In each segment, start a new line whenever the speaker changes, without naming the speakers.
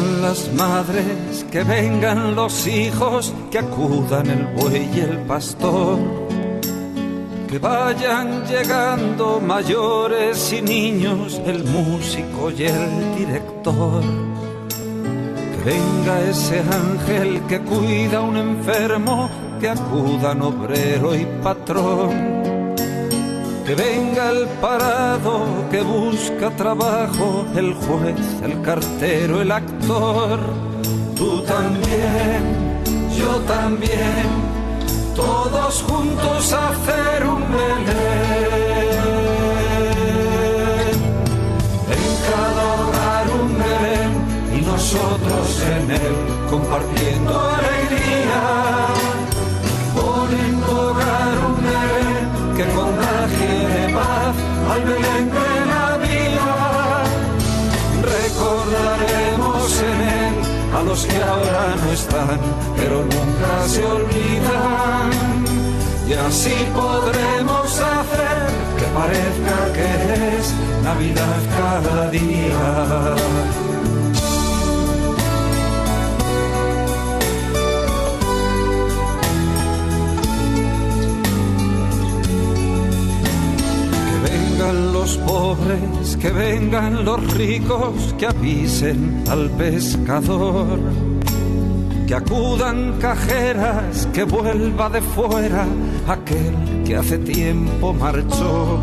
Vengan las madres, que vengan los hijos, que acudan el buey y el pastor. Que vayan llegando mayores y niños, el músico y el director. Que venga ese ángel que cuida a un enfermo, que acudan obrero y patrón. Que venga el parado que busca trabajo, el juez, el cartero, el actor. Tú también, yo también, todos juntos a hacer un Belén. En cada un y nosotros en él compartiendo alegría. Belén de la vida. Recordaremos en él a los que ahora no están, pero nunca se olvidan. Y así podremos hacer que parezca que es Navidad cada día. Los pobres, que vengan los ricos, que avisen al pescador. Que acudan cajeras, que vuelva de fuera aquel que hace tiempo marchó.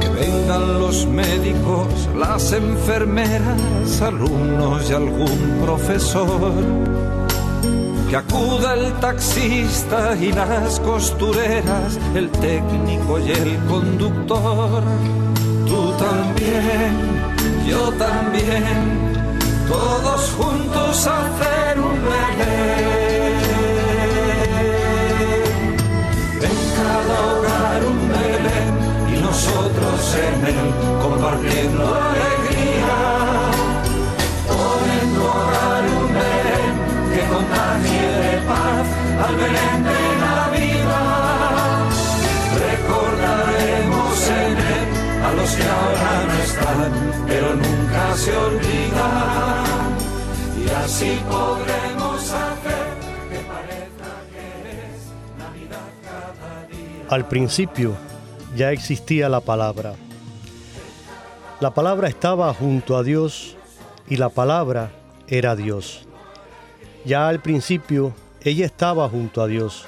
Que vengan los médicos, las enfermeras, alumnos y algún profesor que acuda el taxista y las costureras, el técnico y el conductor. Tú también, yo también, todos juntos hacer un Belén. En cada hogar un Belén y nosotros en él compartiendo alegría. Contagie de paz al Belén de la vida. Recordaremos en él a los que ahora no están, pero nunca se olvidan. Y así podremos hacer que parezca que es Navidad cada día.
Al principio ya existía la palabra. La palabra estaba junto a Dios y la palabra era Dios. Ya al principio ella estaba junto a Dios.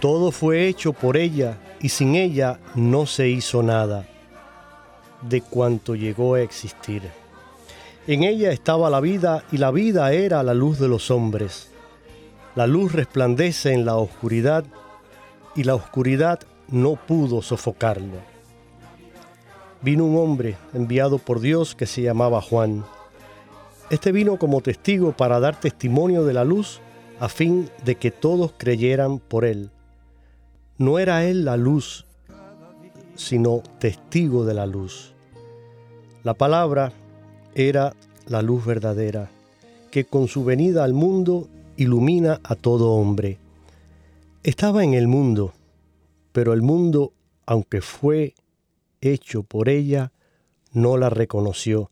Todo fue hecho por ella y sin ella no se hizo nada de cuanto llegó a existir. En ella estaba la vida y la vida era la luz de los hombres. La luz resplandece en la oscuridad y la oscuridad no pudo sofocarlo. Vino un hombre enviado por Dios que se llamaba Juan. Este vino como testigo para dar testimonio de la luz a fin de que todos creyeran por él. No era él la luz, sino testigo de la luz. La palabra era la luz verdadera, que con su venida al mundo ilumina a todo hombre. Estaba en el mundo, pero el mundo, aunque fue hecho por ella, no la reconoció.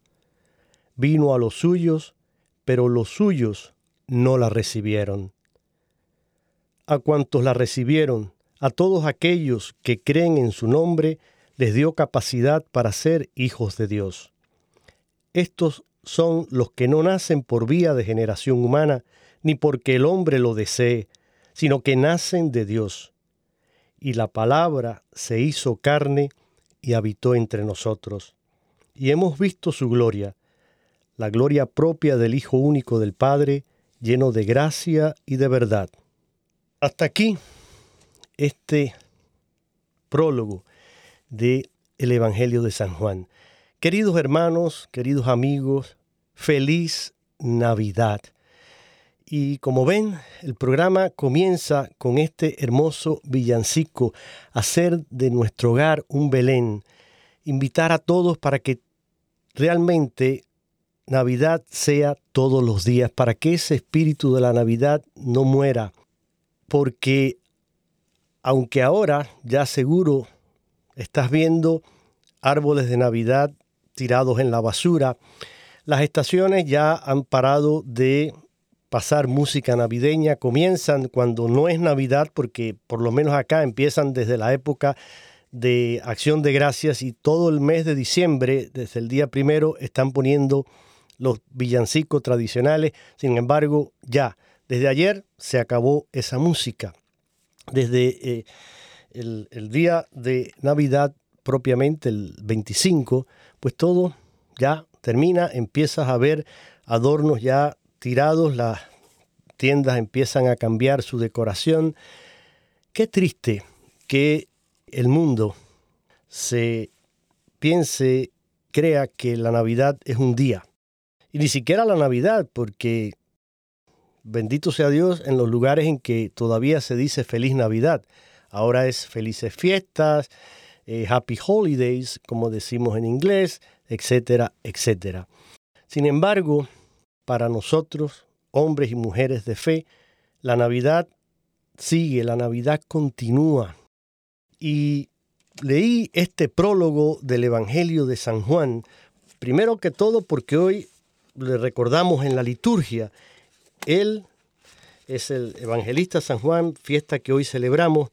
Vino a los suyos, pero los suyos no la recibieron. A cuantos la recibieron, a todos aquellos que creen en su nombre, les dio capacidad para ser hijos de Dios. Estos son los que no nacen por vía de generación humana, ni porque el hombre lo desee, sino que nacen de Dios. Y la palabra se hizo carne y habitó entre nosotros. Y hemos visto su gloria, la gloria propia del Hijo único del Padre, lleno de gracia y de verdad. Hasta aquí este prólogo de el Evangelio de San Juan. Queridos hermanos, queridos amigos, feliz Navidad. Y como ven, el programa comienza con este hermoso villancico, hacer de nuestro hogar un Belén, invitar a todos para que realmente Navidad sea todos los días, para que ese espíritu de la Navidad no muera, porque aunque ahora ya seguro estás viendo árboles de Navidad tirados en la basura, las estaciones ya han parado de pasar música navideña, comienzan cuando no es Navidad, porque por lo menos acá empiezan desde la época de acción de gracias y todo el mes de diciembre, desde el día primero, están poniendo los villancicos tradicionales. Sin embargo, ya, desde ayer se acabó esa música. Desde eh, el, el día de Navidad propiamente, el 25, pues todo ya termina, empiezas a ver adornos ya tirados, las tiendas empiezan a cambiar su decoración. Qué triste que el mundo se piense, crea que la Navidad es un día. Y ni siquiera la Navidad, porque bendito sea Dios en los lugares en que todavía se dice feliz Navidad. Ahora es felices fiestas, eh, happy holidays, como decimos en inglés, etcétera, etcétera. Sin embargo, para nosotros, hombres y mujeres de fe, la Navidad sigue, la Navidad continúa. Y leí este prólogo del Evangelio de San Juan, primero que todo porque hoy le recordamos en la liturgia, él es el evangelista San Juan, fiesta que hoy celebramos,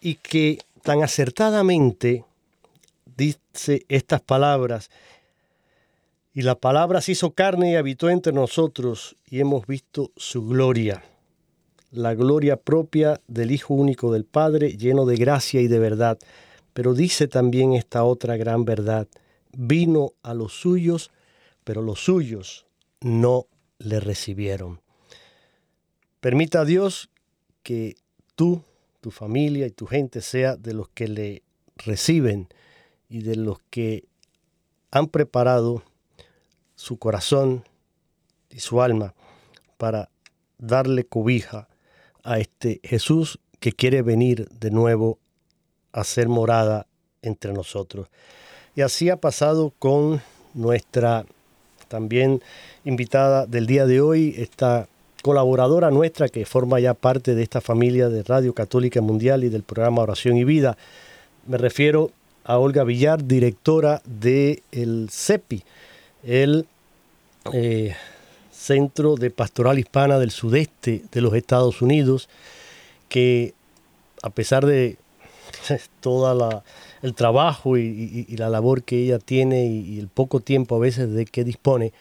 y que tan acertadamente dice estas palabras y la palabra se hizo carne y habitó entre nosotros y hemos visto su gloria, la gloria propia del Hijo único del Padre, lleno de gracia y de verdad. Pero dice también esta otra gran verdad, vino a los suyos, pero los suyos no le recibieron. Permita a Dios que tú, tu familia y tu gente sea de los que le reciben y de los que han preparado su corazón y su alma para darle cobija a este Jesús que quiere venir de nuevo a ser morada entre nosotros. Y así ha pasado con nuestra también invitada del día de hoy, esta colaboradora nuestra que forma ya parte de esta familia de Radio Católica Mundial y del programa Oración y Vida. Me refiero a Olga Villar, directora del el CEPI, el eh, Centro de Pastoral Hispana del Sudeste de los Estados Unidos, que a pesar de todo el trabajo y, la labor que ella tiene y, el poco tiempo a veces de que dispone,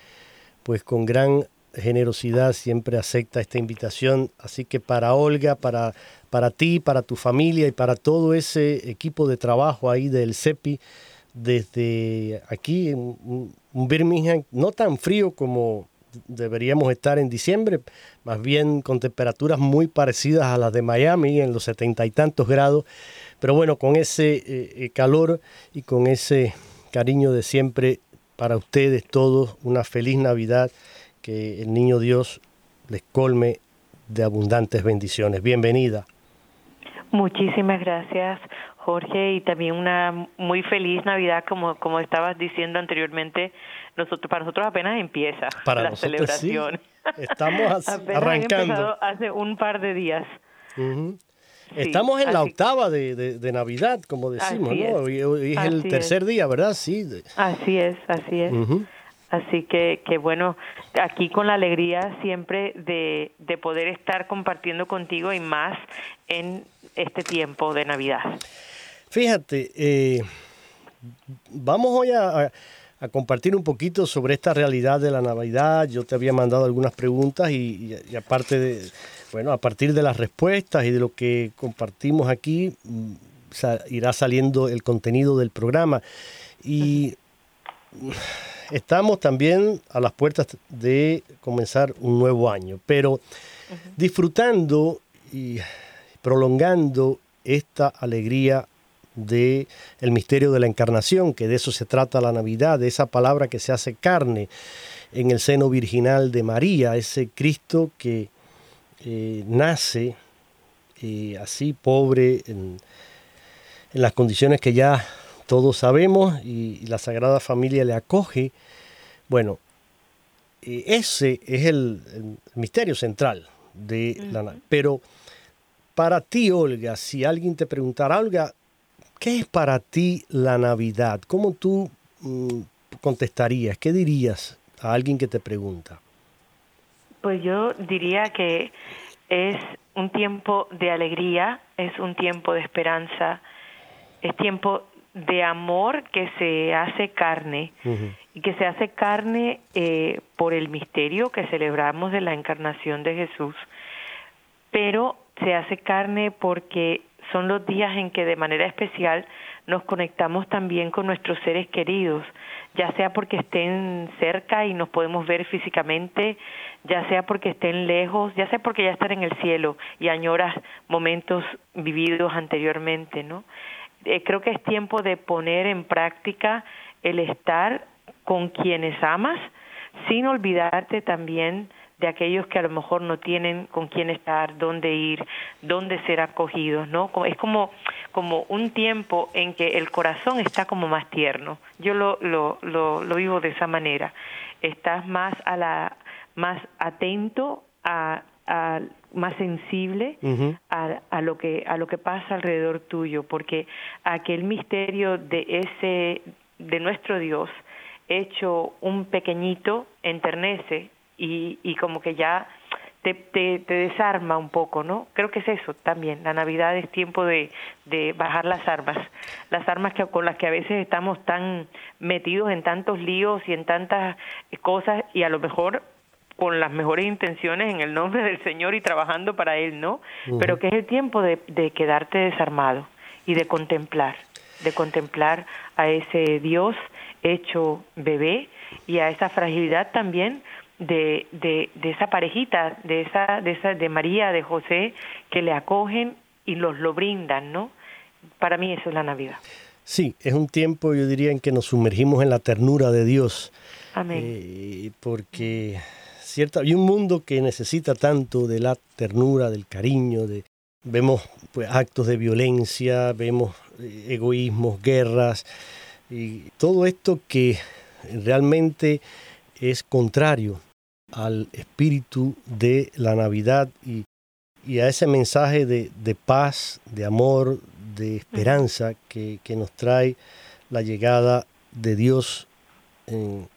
pues con gran generosidad siempre acepta esta invitación. Así que para Olga, para, para ti, para tu familia y para todo ese equipo de trabajo ahí del CEPI, desde aquí, un Birmingham no tan frío como deberíamos estar en diciembre, más bien con temperaturas muy parecidas a las de Miami, en los setenta y tantos grados. Pero bueno, con ese eh, eh, calor y con ese cariño de siempre para ustedes todos, una feliz Navidad, que el Niño Dios les colme de abundantes bendiciones. Bienvenida.
Muchísimas gracias, Jorge, y también una muy feliz Navidad, como, como estabas diciendo anteriormente. Nosotros, para nosotros apenas empieza la celebración.
Estamos arrancando.
hace un par de días.
Estamos en la octava de, Navidad, como decimos, ¿no? Hoy, es el tercer día, ¿verdad? Sí.
Así es, así es. Así que, que bueno, aquí con la alegría siempre de, de poder estar compartiendo contigo y más en este tiempo de Navidad.
Fíjate, eh, vamos hoy a, a, compartir un poquito sobre esta realidad de la Navidad. Yo te había mandado algunas preguntas y, aparte de, bueno, a partir de las respuestas y de lo que compartimos aquí, mm, irá saliendo el contenido del programa. Y estamos también a las puertas de comenzar un nuevo año, pero disfrutando y prolongando esta alegría de el misterio de la encarnación, que de eso se trata la Navidad, de esa palabra que se hace carne en el seno virginal de María, ese Cristo que eh, nace eh, así pobre en, las condiciones que ya todos sabemos y, la Sagrada Familia le acoge. Bueno, eh, ese es el, misterio central de la Pero para ti, Olga, si alguien te preguntara, Olga, ¿qué es para ti la Navidad? ¿Cómo tú mm, contestarías? ¿Qué dirías a alguien que te pregunta?
Pues yo diría que es un tiempo de alegría, es un tiempo de esperanza, es tiempo de amor que se hace carne. Y que se hace carne eh, por el misterio que celebramos de la encarnación de Jesús, pero se hace carne porque son los días en que de manera especial nos conectamos también con nuestros seres queridos, ya sea porque estén cerca y nos podemos ver físicamente, ya sea porque estén lejos, ya sea porque ya están en el cielo y añoras momentos vividos anteriormente, ¿no? Eh, creo que es tiempo de poner en práctica el estar con quienes amas, sin olvidarte también de aquellos que a lo mejor no tienen con quién estar, dónde ir, dónde ser acogidos, ¿no? Es como, como un tiempo en que el corazón está como más tierno. Yo lo, lo, lo, lo vivo de esa manera. Estás más a la, más atento a, a más sensible a, a, lo que a lo que pasa alrededor tuyo porque aquel misterio de ese de nuestro Dios hecho un pequeñito enternece y, y como que ya te, te, desarma un poco, ¿no? Creo que es eso también. La Navidad es tiempo de, de bajar las armas, las armas que, con las que a veces estamos tan metidos en tantos líos y en tantas cosas y a lo mejor con las mejores intenciones en el nombre del Señor y trabajando para Él, ¿no? Pero que es el tiempo de, de quedarte desarmado y de contemplar, de contemplar a ese Dios hecho bebé y a esa fragilidad también de, de, de esa parejita, de esa, de esa, de María, de José, que le acogen y los lo brindan, ¿no? Para mí eso es la Navidad.
Sí, es un tiempo, yo diría, en que nos sumergimos en la ternura de Dios.
Amén.
Eh, porque cierta, hay un mundo que necesita tanto de la ternura, del cariño, de vemos pues, actos de violencia, vemos eh, egoísmos, guerras y todo esto que realmente es contrario al espíritu de la Navidad y, a ese mensaje de, paz, de amor, de esperanza que, nos trae la llegada de Dios en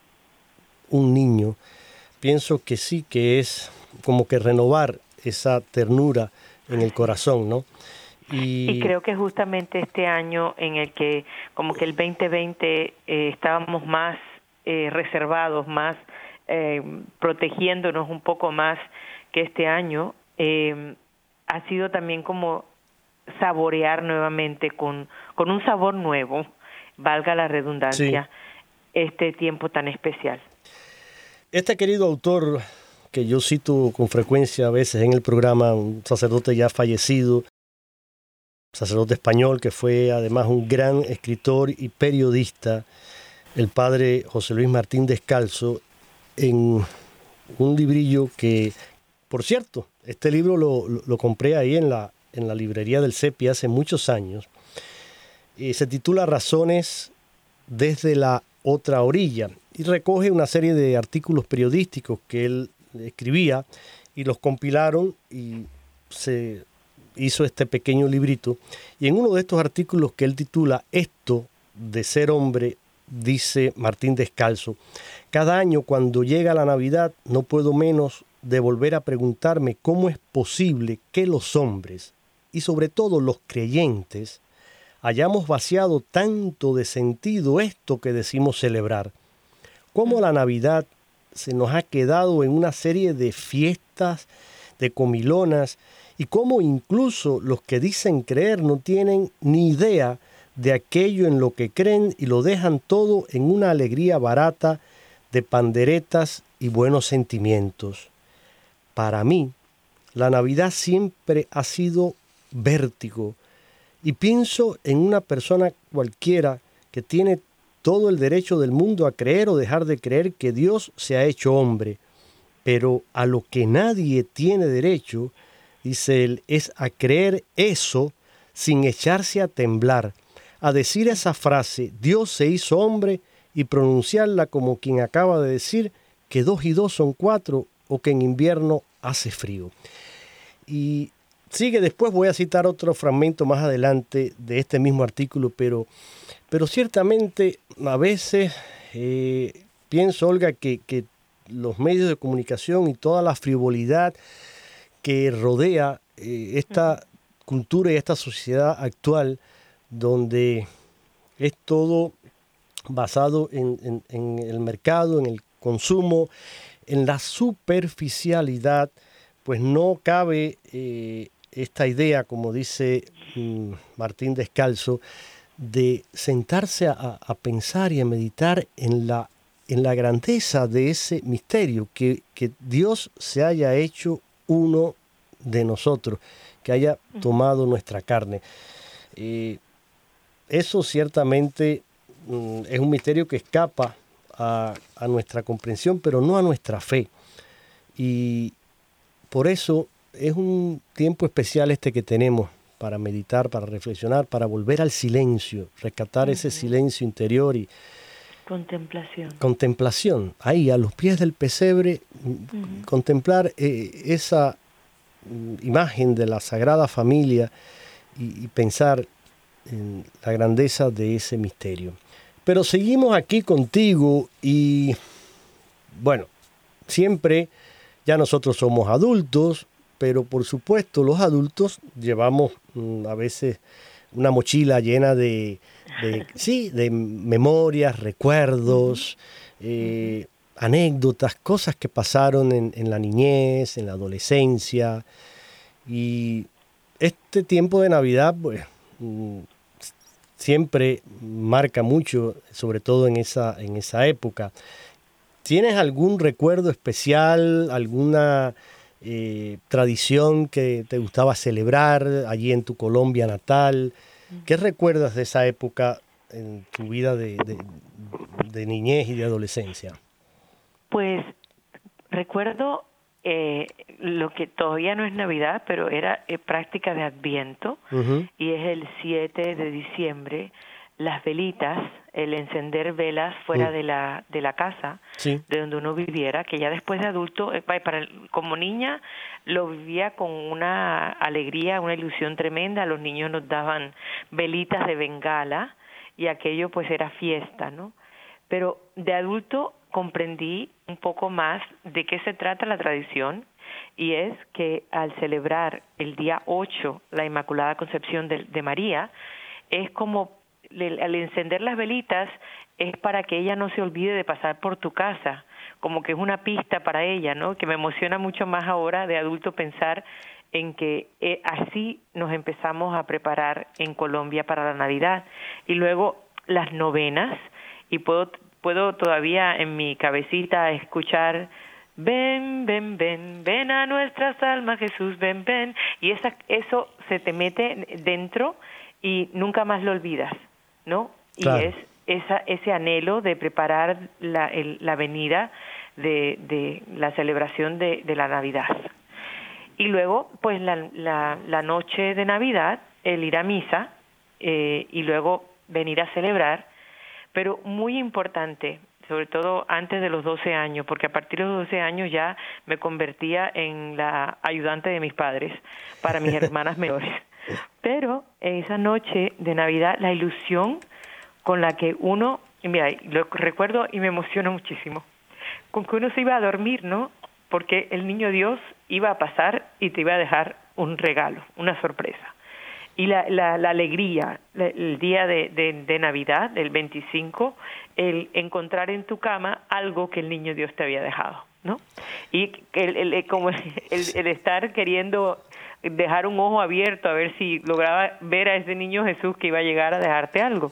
un niño, pienso que sí que es como que renovar esa ternura en el corazón, ¿no?
Y, creo que justamente este año en el que como que el 2020 eh, estábamos más eh, reservados, más eh, protegiéndonos un poco más que este año, eh, ha sido también como saborear nuevamente con, con un sabor nuevo, valga la redundancia, este tiempo tan especial.
este querido autor que yo cito con frecuencia a veces en el programa, un sacerdote ya fallecido, sacerdote español que fue además un gran escritor y periodista, el padre José Luis Martín Descalzo, en un librillo que, por cierto, este libro lo, compré ahí en la, en la librería del CEPI hace muchos años, y se titula Razones desde la otra orilla y recoge una serie de artículos periodísticos que él escribía y los compilaron y se hizo este pequeño librito. Y en uno de estos artículos que él titula Esto de ser hombre, dice Martín Descalzo, cada año cuando llega la Navidad no puedo menos de volver a preguntarme cómo es posible que los hombres, y sobre todo los creyentes, hayamos vaciado tanto de sentido esto que decimos celebrar. Cómo la Navidad se nos ha quedado en una serie de fiestas, de comilonas, y cómo incluso los que dicen creer no tienen ni idea de aquello en lo que creen y lo dejan todo en una alegría barata de panderetas y buenos sentimientos. Para mí, la Navidad siempre ha sido vértigo y pienso en una persona cualquiera que tiene todo el derecho del mundo a creer o dejar de creer que Dios se ha hecho hombre, pero a lo que nadie tiene derecho dice él, es a creer eso sin echarse a temblar, a decir esa frase, Dios se hizo hombre, y pronunciarla como quien acaba de decir que dos y dos son cuatro o que en invierno hace frío. Y sigue después, voy a citar otro fragmento más adelante de este mismo artículo, pero, pero ciertamente a veces eh, pienso, Olga, que, que los medios de comunicación y toda la frivolidad que rodea eh, esta cultura y esta sociedad actual donde es todo basado en, el mercado, en el consumo, en la superficialidad, pues no cabe eh, esta idea, como dice mm, Martín Descalzo, de sentarse a, pensar y a meditar en la, en la grandeza de ese misterio, que, que Dios se haya hecho uno de nosotros, que haya tomado nuestra carne. Eso ciertamente mm, es un misterio que escapa a, nuestra comprensión, pero no a nuestra fe. Y por eso es un tiempo especial este que tenemos para meditar, para reflexionar, para volver al silencio, rescatar ese silencio interior y
contemplación.
Contemplación, ahí a los pies del pesebre, contemplar eh, esa Mm, imagen de la Sagrada Familia y, pensar en la grandeza de ese misterio. Pero seguimos aquí contigo y bueno, siempre ya nosotros somos adultos, pero por supuesto los adultos llevamos mm, a veces una mochila llena de, sí, de memorias, recuerdos, anécdotas, cosas que pasaron en, la niñez, en la adolescencia. Y este tiempo de Navidad, pues, siempre marca mucho, sobre todo en esa, en esa época. ¿Tienes algún recuerdo especial, alguna eh, tradición que te gustaba celebrar allí en tu Colombia natal? ¿Qué recuerdas de esa época en tu vida de niñez y de adolescencia?
Pues recuerdo eh, lo que todavía no es Navidad, pero era eh, práctica de Adviento, y es el 7 de diciembre, las velitas, el encender velas fuera de, la, de la casa, de donde uno viviera, que ya después de adulto, eh, para, como niña, lo vivía con una alegría, una ilusión tremenda, los niños nos daban velitas de bengala, y aquello pues era fiesta, ¿no? Pero de adulto comprendí un poco más de qué se trata la tradición y es que al celebrar el día 8 la Inmaculada Concepción de, María, es como al encender las velitas es para que ella no se olvide de pasar por tu casa, como que es una pista para ella, ¿no? Que me emociona mucho más ahora de adulto pensar en que eh, así nos empezamos a preparar en Colombia para la Navidad y luego las novenas y puedo puedo todavía en mi cabecita escuchar Ven, ven, ven, ven a nuestras almas, Jesús, ven, ven. Y esa, eso se te mete dentro y nunca más lo olvidas, ¿no? Y es esa, ese anhelo de preparar la, la venida de, de, la celebración de, de, la Navidad. Y luego, pues la, la, la, noche de Navidad, el ir a misa eh, y luego venir a celebrar, pero muy importante, sobre todo antes de los 12 años, porque a partir de los 12 años ya me convertía en la ayudante de mis padres para mis hermanas menores. Pero en esa noche de Navidad, la ilusión con la que uno, mira, lo recuerdo y me emociona muchísimo, con que uno se iba a dormir, ¿no? Porque el niño Dios iba a pasar y te iba a dejar un regalo, una sorpresa y la, la, la alegría, el día de, de, Navidad, el 25, el encontrar en tu cama algo que el niño Dios te había dejado, ¿no? Y el, el como el, el, estar queriendo dejar un ojo abierto a ver si lograba ver a ese niño Jesús que iba a llegar a dejarte algo.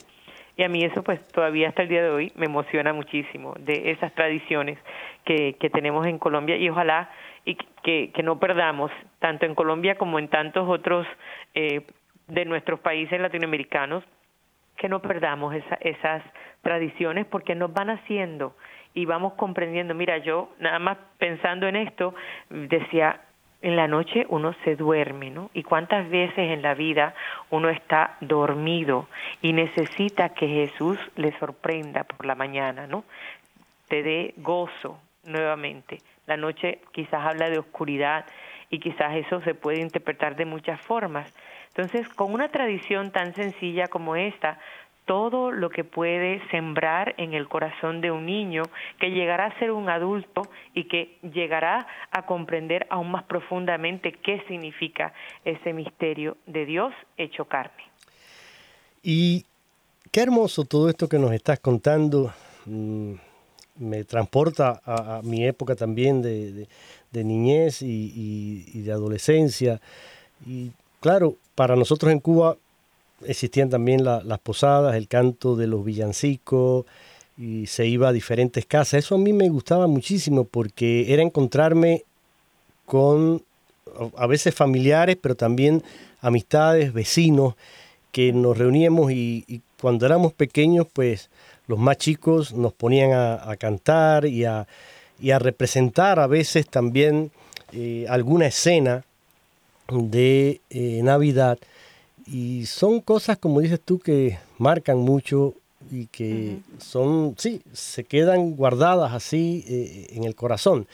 Y a mí eso pues todavía hasta el día de hoy me emociona muchísimo de esas tradiciones que, que tenemos en Colombia y ojalá y que, que no perdamos tanto en Colombia como en tantos otros eh, de nuestros países latinoamericanos, que no perdamos esas tradiciones porque nos van haciendo y vamos comprendiendo. Mira, yo nada más pensando en esto, decía, en la noche uno se duerme, ¿no? Y cuántas veces en la vida uno está dormido y necesita que Jesús le sorprenda por la mañana, ¿no? Te dé gozo nuevamente. La noche quizás habla de oscuridad y quizás eso se puede interpretar de muchas formas, entonces, con una tradición tan sencilla como esta, todo lo que puede sembrar en el corazón de un niño que llegará a ser un adulto y que llegará a comprender aún más profundamente qué significa ese misterio de Dios hecho carne.
Y qué hermoso todo esto que nos estás contando. Mm, me transporta a, mi época también de, niñez y, de adolescencia. Y claro, para nosotros en Cuba existían también las posadas, el canto de los villancicos y se iba a diferentes casas. Eso a mí me gustaba muchísimo porque era encontrarme con a veces familiares, pero también amistades, vecinos, que nos reuníamos y, cuando éramos pequeños, pues los más chicos nos ponían a, cantar y a, representar a veces también eh, alguna escena de eh, Navidad. Y son cosas, como dices tú, que marcan mucho y que son, sí, se quedan guardadas así eh, en el corazón.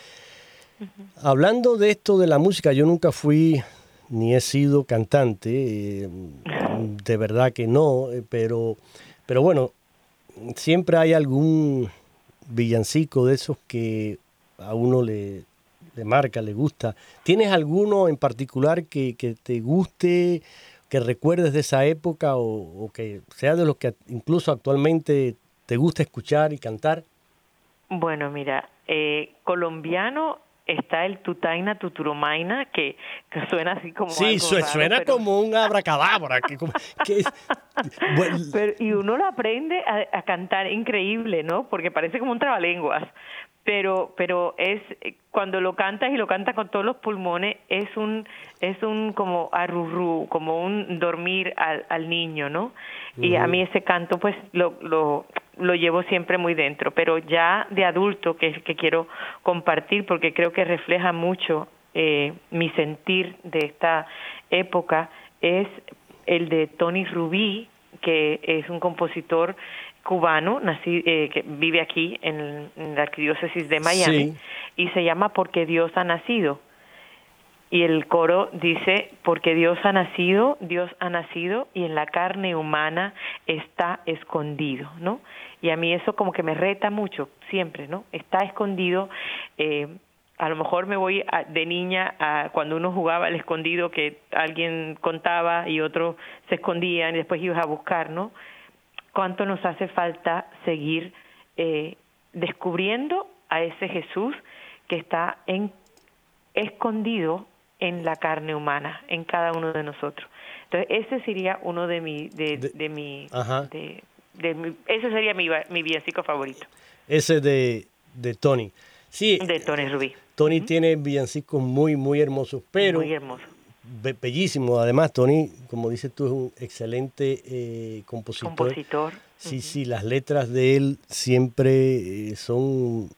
Hablando de esto de la música, yo nunca fui ni he sido cantante, eh, de verdad que no, pero, pero bueno, siempre hay algún villancico de esos que a uno le, de marca, le gusta. ¿Tienes alguno en particular que, que te guste, que recuerdes de esa época o, que sea de los que incluso actualmente te gusta escuchar y cantar?
Bueno, mira, eh, colombiano está el tutaina tuturumaina que, que suena así como
sí suena como un abracadabra que,
y uno lo aprende a, a, cantar increíble no porque parece como un trabalenguas pero pero es cuando lo cantas y lo cantas con todos los pulmones es un es un como arrurú como un dormir al, al niño no y a mí ese canto pues lo, lo lo llevo siempre muy dentro pero ya de adulto que es el que quiero compartir porque creo que refleja mucho eh, mi sentir de esta época es el de Tony Rubí que es un compositor cubano, nací, eh, que vive aquí en, la arquidiócesis de Miami, y se llama Porque Dios ha nacido. Y el coro dice, porque Dios ha nacido, Dios ha nacido y en la carne humana está escondido, ¿no? Y a mí eso como que me reta mucho, siempre, ¿no? Está escondido. Eh, a lo mejor me voy de niña a cuando uno jugaba al escondido que alguien contaba y otro se escondía y después ibas a buscar, ¿no? Cuánto nos hace falta seguir eh, descubriendo a ese Jesús que está en, escondido en la carne humana, en cada uno de nosotros. Entonces, ese sería uno de mi, de, de, mi, de, de ese sería mi, mi villancico favorito.
Ese de, de Tony. Sí.
De Tony Rubí.
Tony tiene villancicos muy, muy hermosos, pero...
Muy hermoso.
Bellísimo. Además, Tony, como dices tú, es un excelente eh, compositor.
Compositor.
Sí, sí, las letras de él siempre eh, son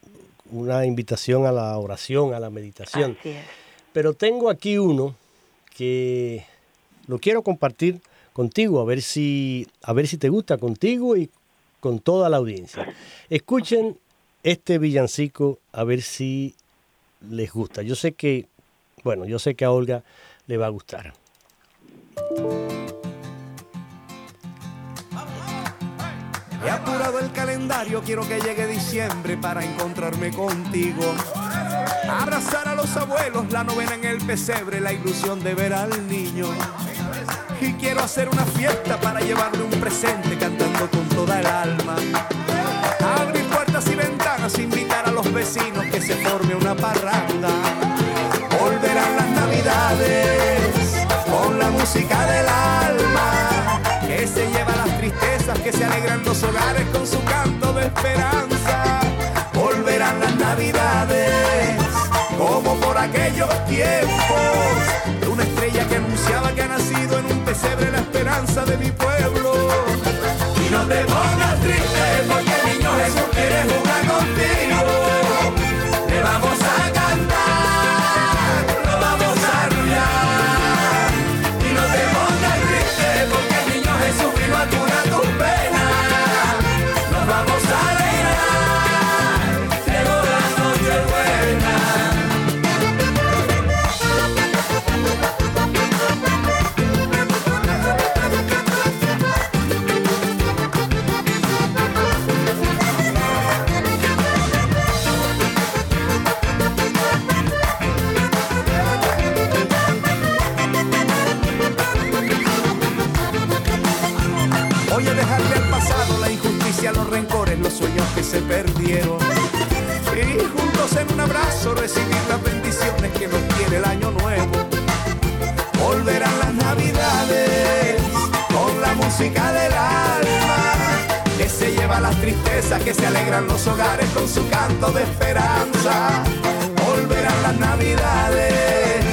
una invitación a la oración, a la meditación.
Así es.
Pero tengo aquí uno que lo quiero compartir contigo, a ver si, a ver si te gusta contigo y con toda la audiencia. Escuchen este villancico a ver si les gusta. Yo sé que, bueno, yo sé que a Olga le va a gustar.
He apurado el calendario, quiero que llegue diciembre para encontrarme contigo. Abrazar a los abuelos, la novena en el pesebre, la ilusión de ver al niño. Y quiero hacer una fiesta para llevarle un presente cantando con toda el alma. Abrir puertas y ventanas, invitar a los vecinos que se forme una parranda. Con la música del alma que se lleva las tristezas, que se alegran los hogares con su canto de esperanza. Volverán las navidades como por aquellos tiempos de una estrella que anunciaba que ha nacido en un pesebre la esperanza de mi pueblo. Y no te pongas triste abrazo recibir las bendiciones que nos tiene el año nuevo. Volverán las navidades con la música del alma. Que se lleva las tristezas, que se alegran los hogares con su canto de esperanza. Volverán las navidades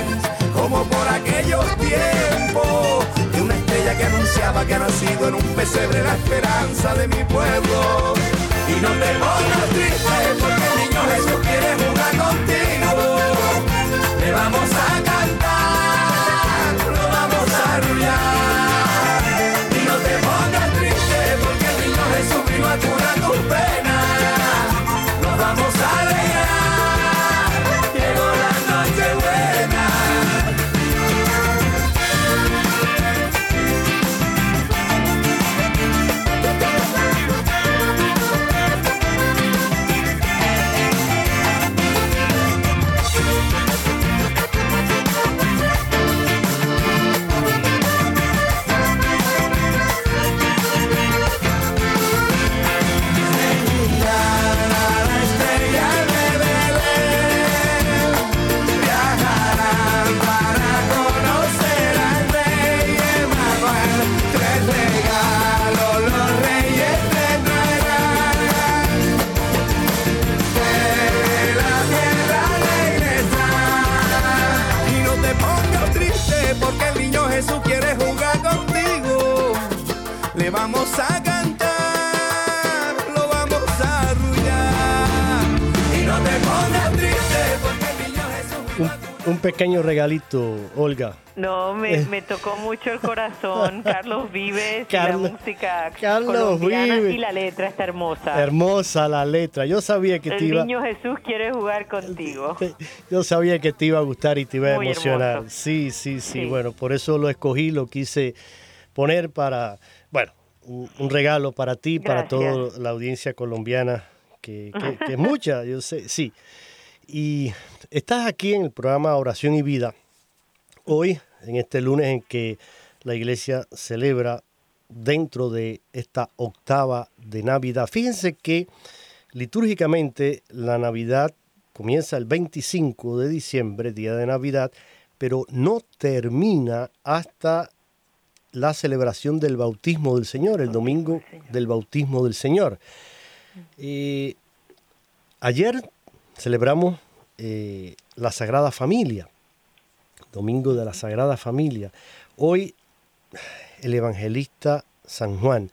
como por aquellos tiempos de una estrella que anunciaba que ha nacido en un pesebre la esperanza de mi pueblo. Y no te pongas triste Jesús quiere jugar contigo. Le vamos a cantar, lo vamos a arrullar. Y no te pongas triste porque el niño Jesús vino a curar tus.
Un, pequeño regalito, Olga.
No, me, me tocó mucho el corazón. Carlos Vives, y la música
Carlos Vives.
y la letra está hermosa.
Hermosa la letra. Yo sabía que te
el
iba,
niño Jesús quiere jugar contigo.
yo sabía que te iba a gustar y te iba a
Muy
emocionar.
hermoso.
Sí, sí, sí,
Sí.
Bueno, por eso lo escogí, lo quise poner para, bueno, un, regalo para ti, para toda la audiencia colombiana, que, que- que es mucha, yo sé, sí. Y estás aquí en el programa Oración y Vida, hoy, en este lunes en que la iglesia celebra dentro de esta octava de Navidad. Fíjense que litúrgicamente la Navidad comienza el 25 de diciembre, día de Navidad, pero no termina hasta la celebración del bautismo del Señor, el domingo del bautismo del Señor. Eh, ayer celebramos eh, la Sagrada Familia, domingo de la Sagrada Familia. Hoy el evangelista San Juan.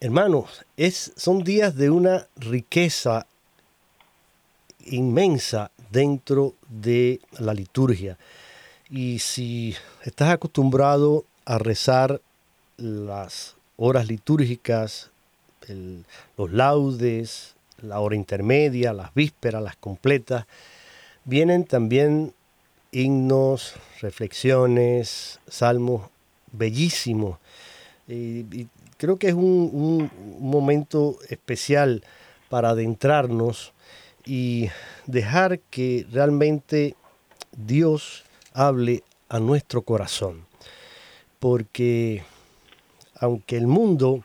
Hermanos, es, son días de una riqueza inmensa dentro de la liturgia. Y si estás acostumbrado a rezar las horas litúrgicas, los laudes, la hora intermedia, las vísperas, las completas, vienen también himnos, reflexiones, salmos bellísimos. Y, creo que es un, momento especial para adentrarnos y dejar que realmente Dios hable a nuestro corazón. Porque aunque el mundo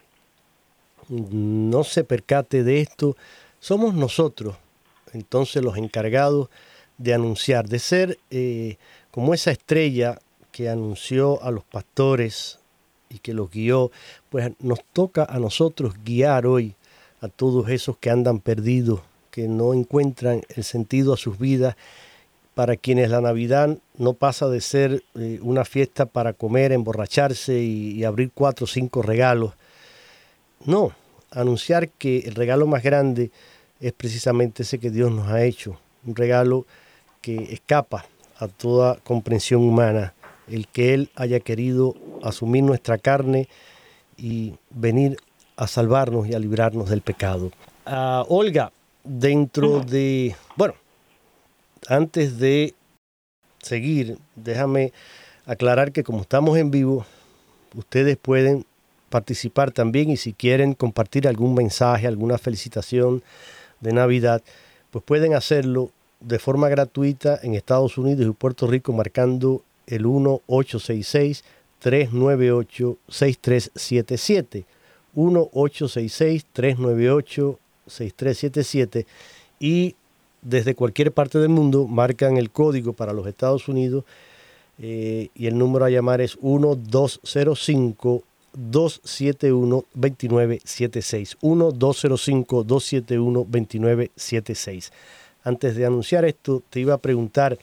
no se percate de esto, somos nosotros entonces los encargados de anunciar, de ser eh, como esa estrella que anunció a los pastores y que los guió, pues nos toca a nosotros guiar hoy a todos esos que andan perdidos, que no encuentran el sentido a sus vidas, para quienes la Navidad no pasa de ser eh, una fiesta para comer, emborracharse y abrir cuatro o cinco regalos. No, anunciar que el regalo más grande es precisamente ese que Dios nos ha hecho, un regalo que escapa a toda comprensión humana, el que Él haya querido asumir nuestra carne y venir a salvarnos y a librarnos del pecado. Ah, Olga, dentro de, bueno, antes de seguir, déjame aclarar que como estamos en vivo, ustedes pueden participar también y si quieren compartir algún mensaje, alguna felicitación de Navidad, pues pueden hacerlo de forma gratuita en Estados Unidos y Puerto Rico marcando el 1-866-398-6377. 1-866-398-6377 y desde cualquier parte del mundo marcan el código para los Estados Unidos eh, y el número a llamar es 1205 271 2976 1205 271 2976 antes de anunciar esto, te iba a preguntar,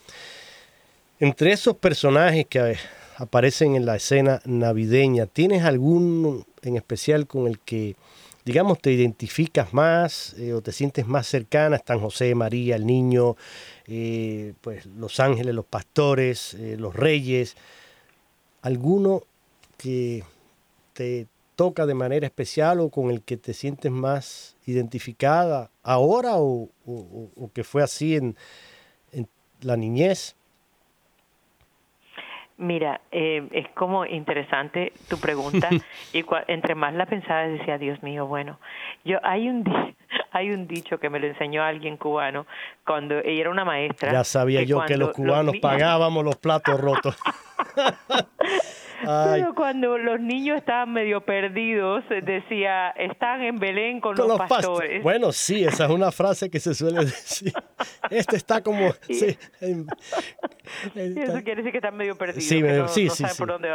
entre esos personajes que aparecen en la escena navideña, ¿tienes algún en especial con el que, digamos, te identificas más eh, o te sientes más cercana? Están José, María, el niño, eh, pues los ángeles, los pastores, eh, los reyes. ¿Alguno que te toca de manera especial o con el que te sientes más identificada ahora o, que fue así en, la niñez?
Mira, eh, es como interesante tu pregunta y entre más la pensaba decía, Dios mío, bueno, yo hay un hay un dicho que me lo enseñó alguien cubano cuando ella era una maestra.
Ya sabía yo que los cubanos pagábamos los platos rotos.
Pero cuando los niños estaban medio perdidos, decía, están en Belén con, los, pastores.
Bueno, sí, esa es una frase que se suele decir. Este está como... Sí,
eso quiere decir que están medio perdidos.
Sí, sí, sí,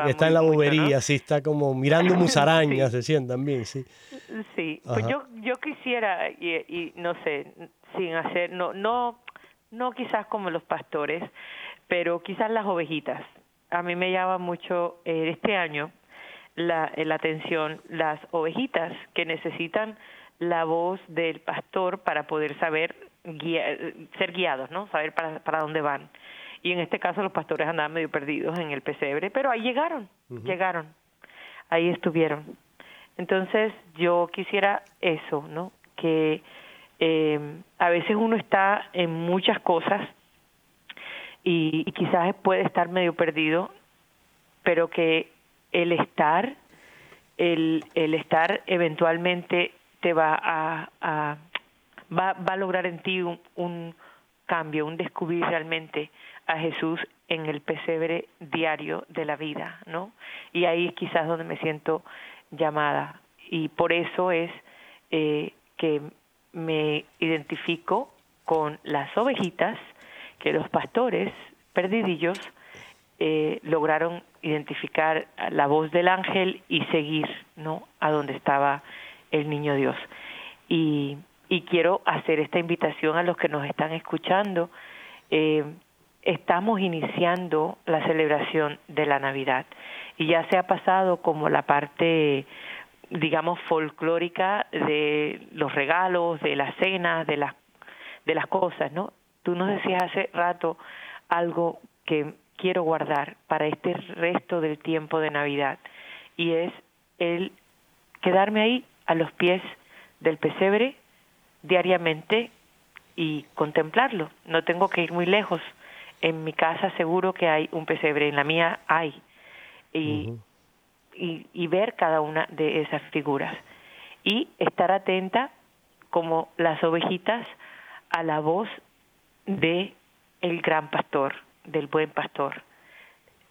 está en la bobería, sí, está como mirando musarañas, decían también, sí.
Sí, pues yo, yo quisiera, y, y no sé, sin hacer, no, no, no quizás como los pastores, pero quizás las ovejitas a mí me llama mucho eh, este año la, eh, la atención las ovejitas que necesitan la voz del pastor para poder saber ser guiados, ¿no? Saber para, para dónde van. Y en este caso los pastores andaban medio perdidos en el pesebre, pero ahí llegaron, llegaron, ahí estuvieron. Entonces yo quisiera eso, ¿no? Que eh, a veces uno está en muchas cosas y, quizás puede estar medio perdido, pero que el estar, el, el estar eventualmente te va a, a va, va a lograr en ti un, un cambio, un descubrir realmente a Jesús en el pesebre diario de la vida, ¿no? Y ahí es quizás donde me siento llamada. Y por eso es eh, que me identifico con las ovejitas que los pastores perdidillos eh, lograron identificar la voz del ángel y seguir no a donde estaba el niño Dios. Y, y quiero hacer esta invitación a los que nos están escuchando. Eh, estamos iniciando la celebración de la Navidad y ya se ha pasado como la parte digamos folclórica de los regalos, de las cenas, de las de las cosas, ¿no? Tú nos decías hace rato algo que quiero guardar para este resto del tiempo de Navidad y es el quedarme ahí a los pies del pesebre diariamente y contemplarlo. No tengo que ir muy lejos. En mi casa seguro que hay un pesebre, en la mía hay. Y, y, ver cada una de esas figuras. Y estar atenta como las ovejitas a la voz de el gran pastor, del buen pastor,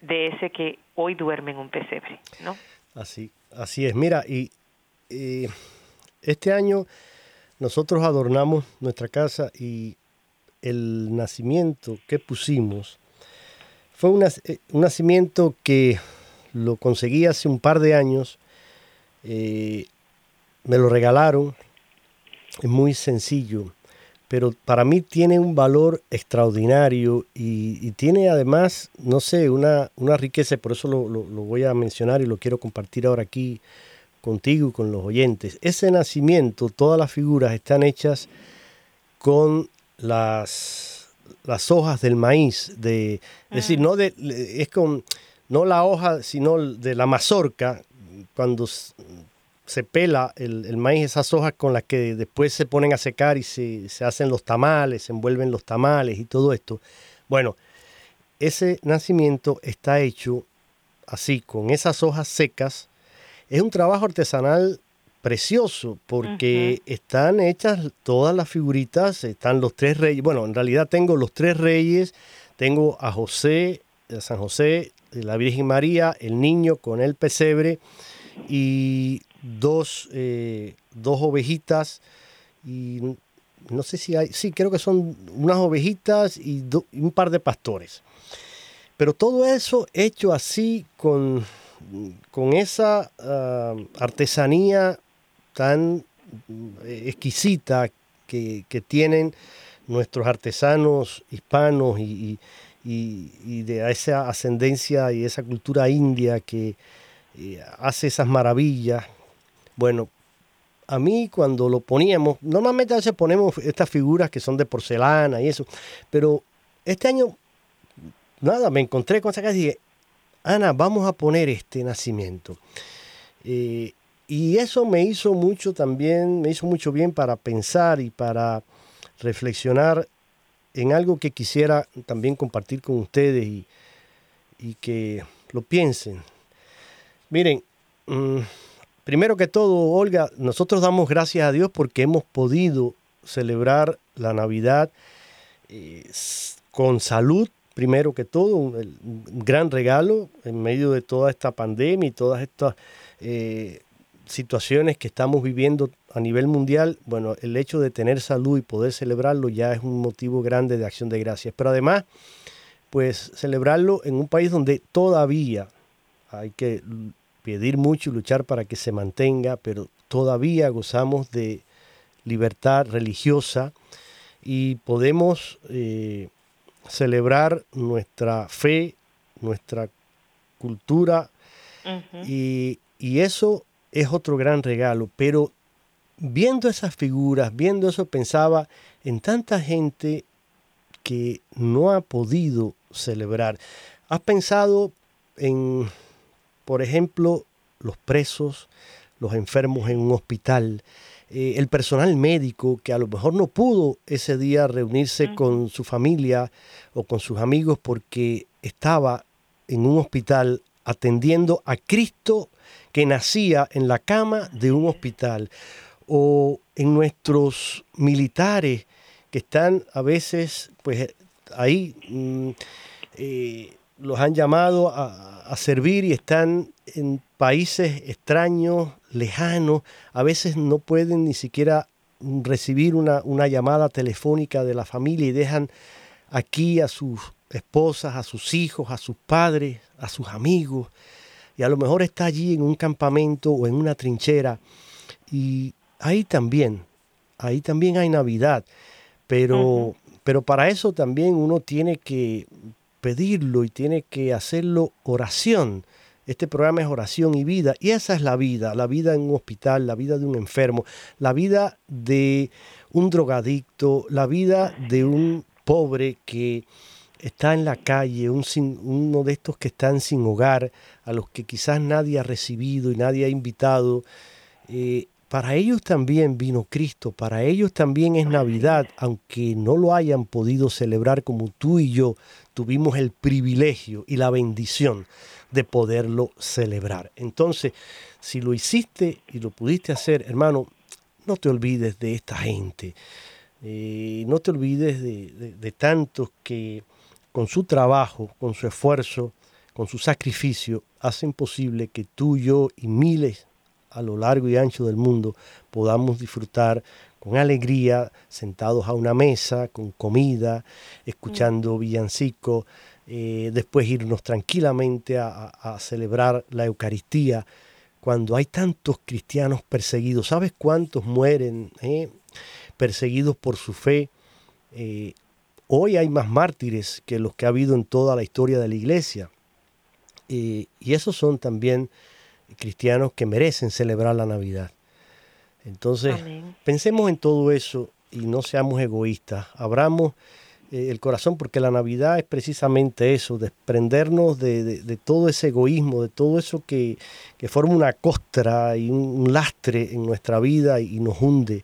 de ese que hoy duerme en un pesebre, ¿no?
Así, así es. Mira, y este año nosotros adornamos nuestra casa y el nacimiento que pusimos fue eh, un nacimiento que lo conseguí hace un par de años. Eh, me lo regalaron. Es muy sencillo, pero para mí tiene un valor extraordinario y, tiene además, no sé, una, una riqueza, por eso lo, lo, voy a mencionar y lo quiero compartir ahora aquí contigo y con los oyentes. Ese nacimiento, todas las figuras están hechas con las, las hojas del maíz, de, es decir, no de, es con, no la hoja, sino de la mazorca, cuando se pela el, maíz, esas hojas con las que después se ponen a secar y se, se hacen los tamales, se envuelven los tamales y todo esto. Bueno, ese nacimiento está hecho así, con esas hojas secas, es un trabajo artesanal precioso porque están hechas todas las figuritas, están los tres reyes, bueno, en realidad tengo los tres reyes, tengo a José, a San José, la Virgen María, el niño con el pesebre y dos, eh, dos ovejitas y no sé si hay, sí, creo que son unas ovejitas y un par de pastores. Pero todo eso hecho así con con esa ah, artesanía tan eh, exquisita que, tienen nuestros artesanos hispanos y, de esa ascendencia y esa cultura india que eh, hace esas maravillas. Bueno, a mí cuando lo poníamos, normalmente a veces ponemos estas figuras que son de porcelana y eso, pero este año, nada, me encontré con esa casa y dije, Ana, vamos a poner este nacimiento. Eh, y eso me hizo mucho también, me hizo mucho bien para pensar y para reflexionar en algo que quisiera también compartir con ustedes y, que lo piensen. Miren, mm, primero que todo, Olga, nosotros damos gracias a Dios porque hemos podido celebrar la Navidad eh, con salud, primero que todo, un, gran regalo en medio de toda esta pandemia y todas estas eh, situaciones que estamos viviendo a nivel mundial. Bueno, el hecho de tener salud y poder celebrarlo ya es un motivo grande de acción de gracias. Pero además, pues celebrarlo en un país donde todavía hay que pedir mucho y luchar para que se mantenga, pero todavía gozamos de libertad religiosa y podemos eh, celebrar nuestra fe, nuestra cultura, y, eso es otro gran regalo. Pero viendo esas figuras, viendo eso, pensaba en tanta gente que no ha podido celebrar. ¿Has pensado en, por ejemplo, los presos, los enfermos en un hospital? Eh, el personal médico que a lo mejor no pudo ese día reunirse con su familia o con sus amigos porque estaba en un hospital atendiendo a Cristo que nacía en la cama de un hospital. O en nuestros militares que están a veces pues ahí mm, eh, los han llamado a, servir y están en países extraños, lejanos, a veces no pueden ni siquiera recibir una, llamada telefónica de la familia y dejan aquí a sus esposas, a sus hijos, a sus padres, a sus amigos, y a lo mejor está allí en un campamento o en una trinchera, y ahí también, ahí también hay Navidad, pero, pero para eso también uno tiene que pedirlo y tiene que hacerlo oración. Este programa es oración y vida, y esa es la vida, la vida en un hospital, la vida de un enfermo, la vida de un drogadicto, la vida de un pobre que está en la calle, un uno de estos que están sin hogar, a los que quizás nadie ha recibido y nadie ha invitado. Eh, para ellos también vino Cristo, para ellos también es Navidad, aunque no lo hayan podido celebrar como tú y yo tuvimos el privilegio y la bendición de poderlo celebrar. Entonces, si lo hiciste y lo pudiste hacer, hermano, no te olvides de esta gente. Eh, no te olvides de, tantos que con su trabajo, con su esfuerzo, con su sacrificio, hacen posible que tú, yo y miles a lo largo y ancho del mundo podamos disfrutar con alegría, sentados a una mesa, con comida, escuchando villancicos, eh, después irnos tranquilamente a, celebrar la Eucaristía. Cuando hay tantos cristianos perseguidos, ¿sabes cuántos mueren eh, perseguidos por su fe? Eh, hoy hay más mártires que los que ha habido en toda la historia de la iglesia. y esos son también cristianos que merecen celebrar la Navidad. Entonces, pensemos en todo eso y no seamos egoístas. Abramos eh, el corazón porque la Navidad es precisamente eso, desprendernos de, todo ese egoísmo, de todo eso que, forma una costra y un, lastre en nuestra vida y, nos hunde.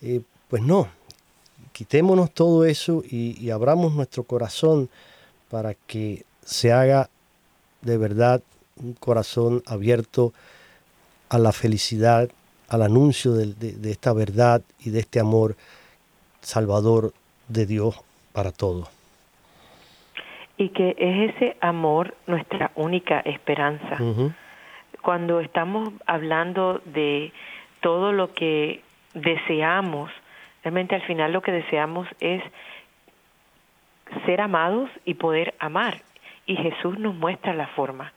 Eh, pues no, quitémonos todo eso y, y abramos nuestro corazón para que se haga de verdad un corazón abierto a la felicidad al anuncio de, esta verdad y de este amor salvador de Dios para todos.
Y que es ese amor nuestra única esperanza. Cuando estamos hablando de todo lo que deseamos, realmente al final lo que deseamos es ser amados y poder amar. Y Jesús nos muestra la forma.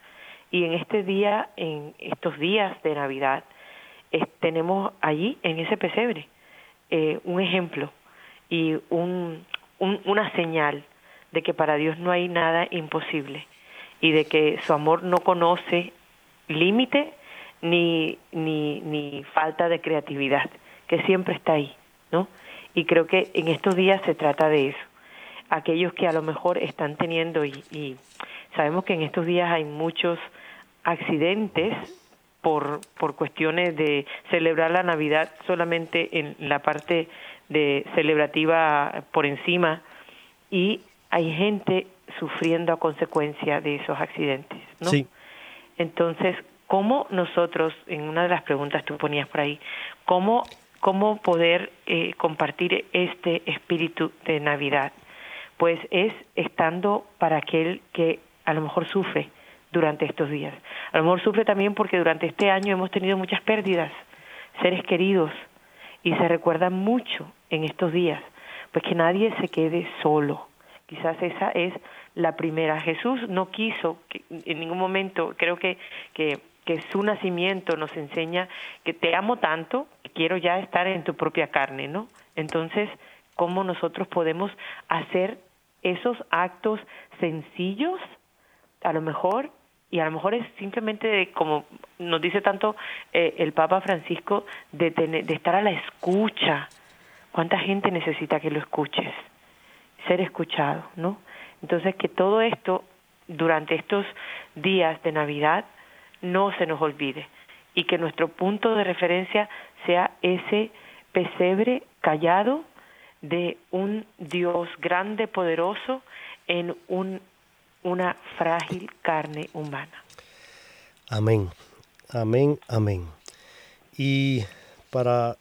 Y en este día, en estos días de Navidad, tenemos allí en ese pesebre eh, un ejemplo y un, una señal de que para Dios no hay nada imposible y de que su amor no conoce límite ni, ni, ni falta de creatividad, que siempre está ahí, ¿no? Y creo que en estos días se trata de eso. Aquellos que a lo mejor están teniendo, y, y sabemos que en estos días hay muchos accidentes por, por cuestiones de celebrar la Navidad solamente en la parte de celebrativa por encima y hay gente sufriendo a consecuencia de esos accidentes, ¿no?
Sí.
Entonces, ¿cómo nosotros, en una de las preguntas tú ponías por ahí, cómo, cómo poder eh, compartir este espíritu de Navidad? Pues es estando para aquel que a lo mejor sufre, durante estos días. A lo mejor sufre también porque durante este año hemos tenido muchas pérdidas, seres queridos, y se recuerda mucho en estos días, pues que nadie se quede solo. Quizás esa es la primera. Jesús no quiso en ningún momento, creo que, que, su nacimiento nos enseña que te amo tanto, quiero ya estar en tu propia carne, ¿no? Entonces, ¿cómo nosotros podemos hacer esos actos sencillos, a lo mejor y a lo mejor es simplemente como nos dice tanto eh, el Papa Francisco de, de estar a la escucha. ¿Cuánta gente necesita que lo escuches? Ser escuchado, ¿no? Entonces que todo esto durante estos días de Navidad no se nos olvide y que nuestro punto de referencia sea ese pesebre callado de un Dios grande, poderoso, en un una frágil carne humana.
Amén, amén, amén. Y para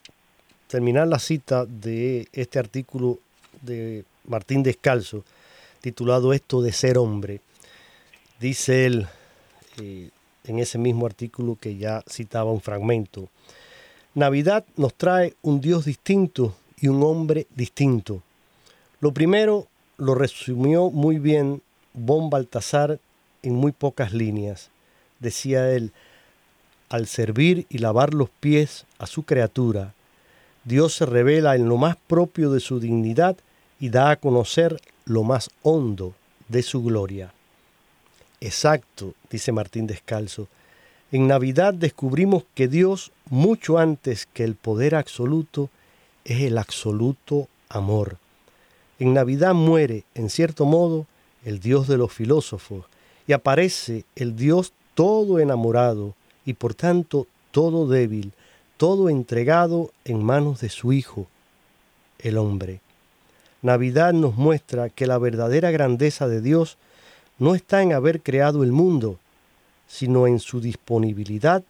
terminar la cita de este artículo de Martín Descalzo, titulado Esto de ser hombre, dice él eh, en ese mismo artículo que ya citaba un fragmento, Navidad nos trae un Dios distinto y un hombre distinto. Lo primero lo resumió muy bien Bon Baltasar en muy pocas líneas. Decía él, al servir y lavar los pies a su criatura, Dios se revela en lo más propio de su dignidad y da a conocer lo más hondo de su gloria. Exacto, dice Martín Descalzo. En Navidad descubrimos que Dios, mucho antes que el poder absoluto, es el absoluto amor. En Navidad muere, en cierto modo, el Dios de los filósofos y aparece el Dios todo enamorado y por tanto todo débil, todo entregado en manos de su Hijo, el hombre. Navidad nos muestra que la verdadera grandeza de Dios no está en haber creado el mundo, sino en su disponibilidad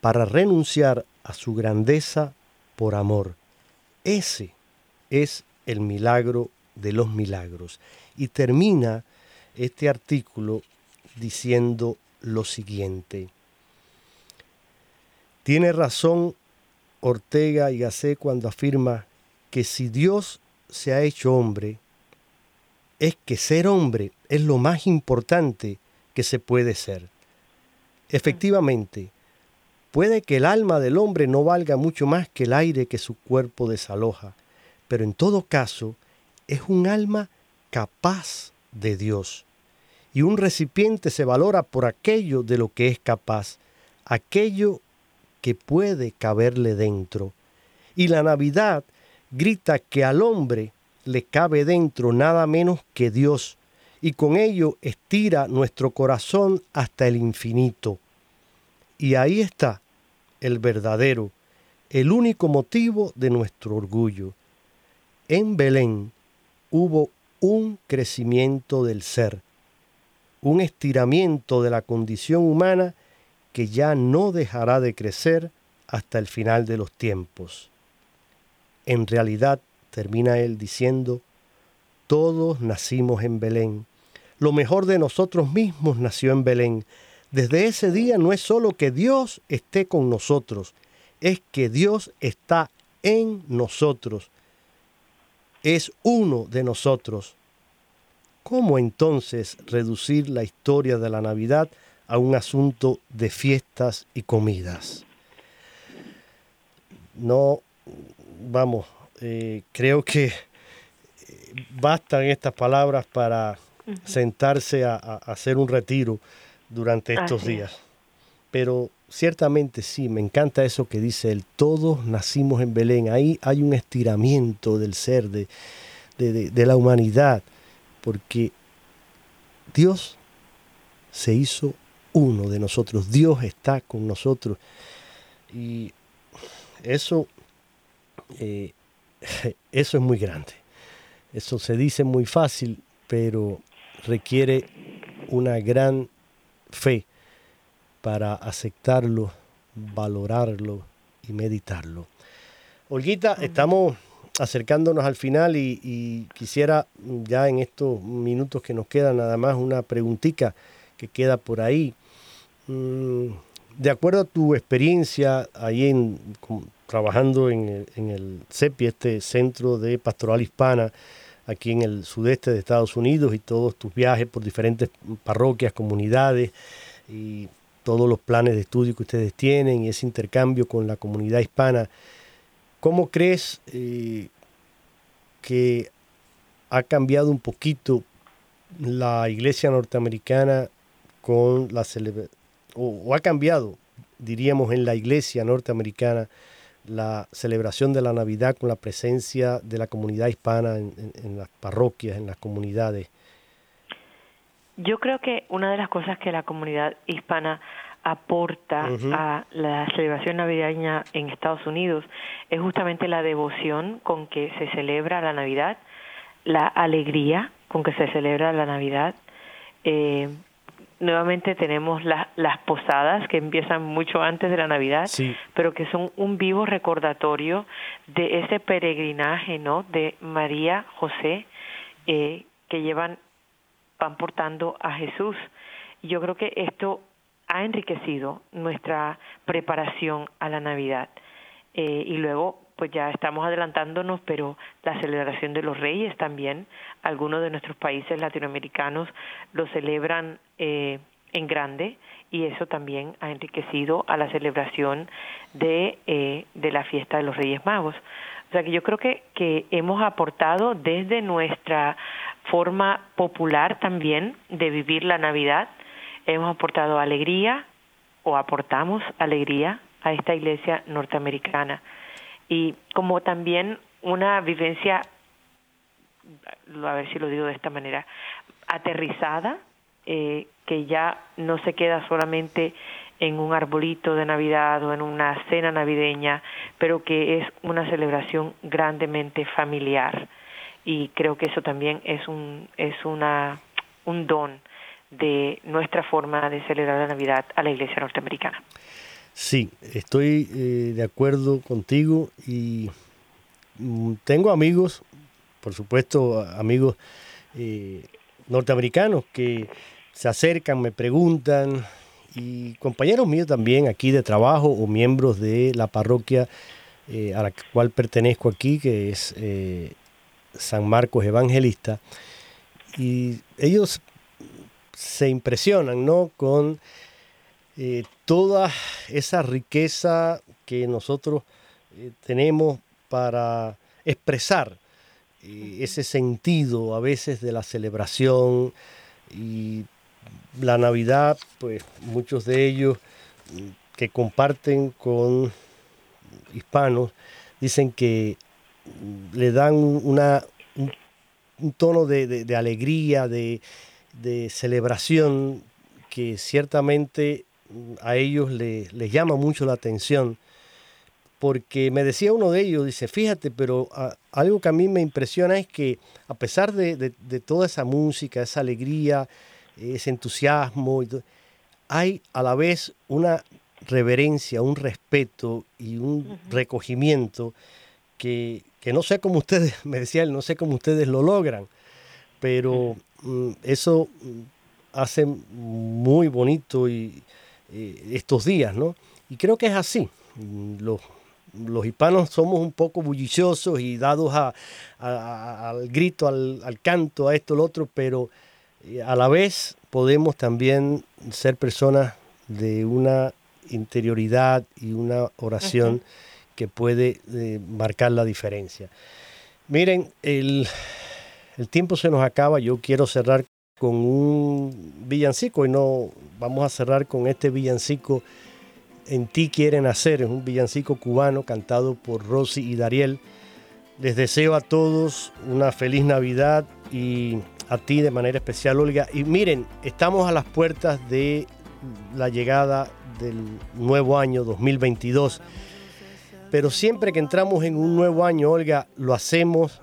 para renunciar a su grandeza por amor. Ese es el milagro de los milagros. Y termina este artículo diciendo lo siguiente. Tiene razón Ortega y Gasset cuando afirma que si Dios se ha hecho hombre, es que ser hombre es lo más importante que se puede ser. Efectivamente, puede que el alma del hombre no valga mucho más que el aire que su cuerpo desaloja, pero en todo caso es un alma capaz de Dios. Y un recipiente se valora por aquello de lo que es capaz, aquello que puede caberle dentro. Y la Navidad grita que al hombre le cabe dentro nada menos que Dios, y con ello estira nuestro corazón hasta el infinito. Y ahí está el verdadero, el único motivo de nuestro orgullo. En Belén hubo un crecimiento del ser, un estiramiento de la condición humana que ya no dejará de crecer hasta el final de los tiempos. En realidad, termina él diciendo, todos nacimos en Belén. Lo mejor de nosotros mismos nació en Belén. Desde ese día no es solo que Dios esté con nosotros, es que Dios está en nosotros. Es uno de nosotros. ¿Cómo entonces reducir la historia de la Navidad a un asunto de fiestas y comidas. No, vamos, eh, creo que eh, bastan estas palabras para sentarse a, hacer un retiro durante estos días. Pero ciertamente sí, me encanta eso que dice él, todos nacimos en Belén, ahí hay un estiramiento del ser, de, de la humanidad, porque Dios se hizo uno de nosotros. Dios está con nosotros. Y eso, eh, eso es muy grande. Eso se dice muy fácil, pero requiere una gran fe para aceptarlo, valorarlo y meditarlo. Olguita, estamos acercándonos al final y, y, quisiera ya en estos minutos que nos quedan nada más una preguntita que queda por ahí. Mm, de acuerdo a tu experiencia ahí en, trabajando en el, CEPI, este Centro de Pastoral Hispana, aquí en el sudeste de Estados Unidos y todos tus viajes por diferentes parroquias, comunidades y todos los planes de estudio que ustedes tienen y ese intercambio con la comunidad hispana, ¿cómo crees eh, que ha cambiado un poquito la iglesia norteamericana con la celebración? o, ha cambiado, diríamos, en la iglesia norteamericana la celebración de la Navidad con la presencia de la comunidad hispana en, las parroquias, en las comunidades?
Yo creo que una de las cosas que la comunidad hispana aporta a la celebración navideña en Estados Unidos es justamente la devoción con que se celebra la Navidad, la alegría con que se celebra la Navidad, eh, nuevamente tenemos las posadas que empiezan mucho antes de la Navidad, pero que son un vivo recordatorio de ese peregrinaje, ¿no? De María, José, eh, que llevan, van portando a Jesús. Y yo creo que esto ha enriquecido nuestra preparación a la Navidad. Eh, y luego, pues ya estamos adelantándonos, pero la celebración de los reyes también, algunos de nuestros países latinoamericanos lo celebran eh, en grande y eso también ha enriquecido a la celebración de, eh, de la fiesta de los Reyes Magos. O sea que yo creo que, que hemos aportado desde nuestra forma popular también de vivir la Navidad, hemos aportado alegría o aportamos alegría a esta iglesia norteamericana y como también una vivencia, a ver si lo digo de esta manera, aterrizada, eh, que ya no se queda solamente en un arbolito de Navidad o en una cena navideña, pero que es una celebración grandemente familiar. Y creo que eso también es un, es una, un don de nuestra forma de celebrar la Navidad a la Iglesia norteamericana.
Sí, estoy eh, de acuerdo contigo y mm, tengo amigos, por supuesto amigos eh, norteamericanos que se acercan, me preguntan y compañeros míos también aquí de trabajo o miembros de la parroquia eh, a la cual pertenezco aquí, que es San Marcos Evangelista, y ellos se impresionan ¿no? con eh, toda esa riqueza que nosotros eh, tenemos para expresar eh, ese sentido a veces de la celebración y la Navidad, pues muchos de ellos mm, que comparten con hispanos dicen que le dan una, un, tono de, alegría, de, de celebración que ciertamente a ellos les, llama mucho la atención, porque me decía uno de ellos, dice, fíjate, pero algo que a mí me impresiona es que a pesar de, toda esa música, esa alegría, ese entusiasmo, hay a la vez una reverencia, un respeto y un recogimiento que, no sé cómo ustedes, me decía él, no sé cómo ustedes lo logran, pero mm, eso mm, hace muy bonito y, estos días, ¿no? Y creo que es así. Los, los hispanos somos un poco bulliciosos y dados al grito, al, canto, a esto, lo otro, pero eh, a la vez podemos también ser personas de una interioridad y una oración que puede eh, marcar la diferencia. Miren, el, el tiempo se nos acaba, yo quiero cerrar con un villancico y no vamos a cerrar con este villancico En ti quieren hacer, es un villancico cubano cantado por Rosy y Dariel. Les deseo a todos una feliz Navidad y a ti de manera especial, Olga. Y miren, estamos a las puertas de la llegada del nuevo año 2022. Pero siempre que entramos en un nuevo año, Olga, lo hacemos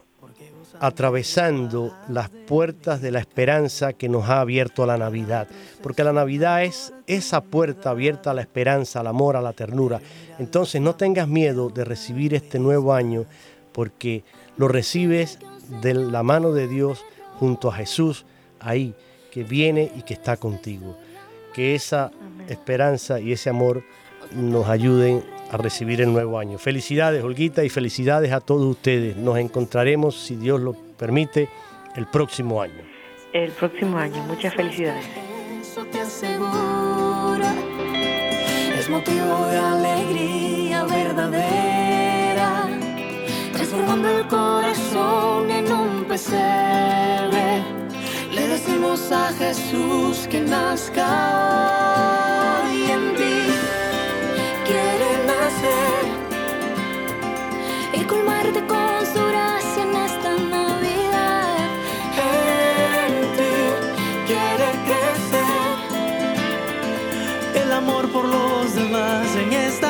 atravesando las puertas de la esperanza que nos ha abierto la Navidad. Porque la Navidad es esa puerta abierta a la esperanza, al amor, a la ternura. Entonces no tengas miedo de recibir este nuevo año porque lo recibes de la mano de Dios junto a Jesús ahí, que viene y que está contigo. Que esa esperanza y ese amor nos ayuden a recibir el nuevo año. Felicidades, Olguita, y felicidades a todos ustedes. Nos encontraremos, si Dios lo permite, el próximo año.
El próximo año, muchas felicidades.
Eso te asegura, es motivo de alegría verdadera, transformando el corazón en un pesebre. Le decimos a Jesús que nazca y en y colmarte con su
gracia en esta Navidad.
En quiere crecer el amor por los demás en esta